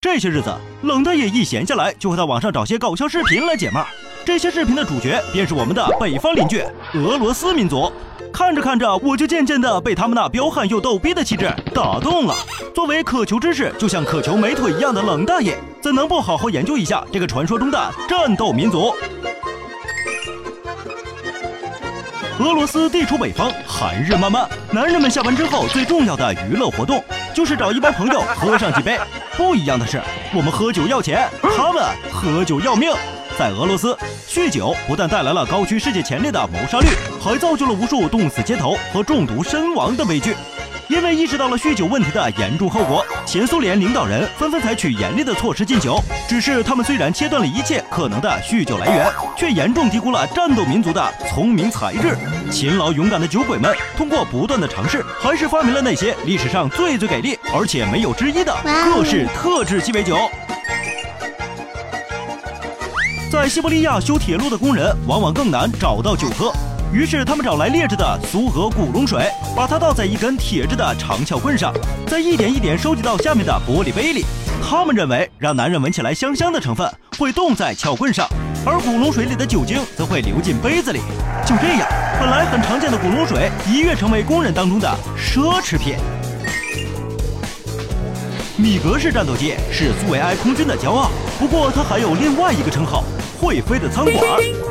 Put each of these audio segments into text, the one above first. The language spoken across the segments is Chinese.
这些日子，冷大爷一闲下来就会在网上找些搞笑视频来解闷。这些视频的主角便是我们的北方邻居俄罗斯民族。看着看着，我就渐渐的被他们那彪悍又逗逼的气质打动了。作为渴求知识就像渴求美腿一样的冷大爷，怎能不好好研究一下这个传说中的战斗民族？俄罗斯地处北方，寒日漫漫，男人们下班之后最重要的娱乐活动就是找一帮朋友喝上几杯。不一样的是，我们喝酒要钱，他们喝酒要命。在俄罗斯，酗酒不但带来了高居世界前列的谋杀率，还造就了无数冻死街头和中毒身亡的悲剧。因为意识到了酗酒问题的严重后果，前苏联领导人纷纷采取严厉的措施禁酒。只是他们虽然切断了一切可能的酗酒来源，却严重低估了战斗民族的聪明才智。勤劳勇敢的酒鬼们通过不断的尝试，还是发明了那些历史上最最给力而且没有之一的各式特制鸡尾酒。在西伯利亚修铁路的工人往往更难找到酒喝。于是他们找来劣质的苏俄古龙水，把它倒在一根铁质的长撬棍上，再一点一点收集到下面的玻璃杯里。他们认为让男人闻起来香香的成分会冻在撬棍上，而古龙水里的酒精则会流进杯子里。就这样，本来很常见的古龙水一跃成为工人当中的奢侈品。米格式战斗机是苏维埃空军的骄傲，不过它还有另外一个称号。会飞的餐馆，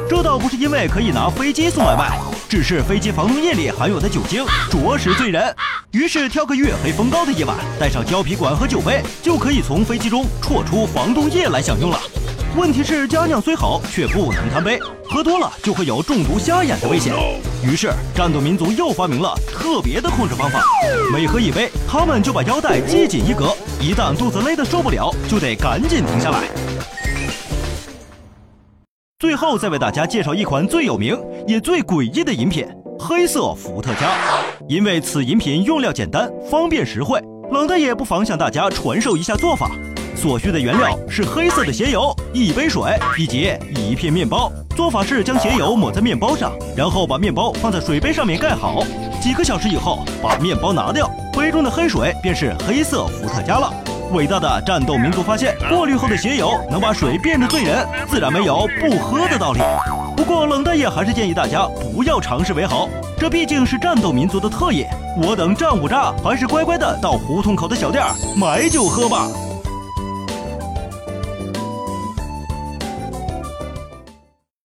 这倒不是因为可以拿飞机送外卖，只是飞机防冻液里含有的酒精着实醉人。于是挑个月黑风高的夜晚，带上胶皮管和酒杯，就可以从飞机中啜出防冻液来享用了。问题是佳酿虽好，却不能贪杯，喝多了就会有中毒瞎眼的危险。于是战斗民族又发明了特别的控制方法，每喝一杯，他们就把腰带系紧一格，一旦肚子勒得受不了，就得赶紧停下来。最后再为大家介绍一款最有名也最诡异的饮品——黑色伏特加。因为此饮品用料简单、方便实惠，冷大爷不妨向大家传授一下做法。所需的原料是黑色的鞋油、一杯水以及一片面包。做法是将鞋油抹在面包上，然后把面包放在水杯上面盖好。几个小时以后，把面包拿掉，杯中的黑水便是黑色伏特加了。伟大的战斗民族发现，过滤后的鞋油能把水变得醉人，自然没有不喝的道理。不过冷大爷还是建议大家不要尝试为好，这毕竟是战斗民族的特饮。我等战五渣还是乖乖的到胡同口的小店买酒喝吧。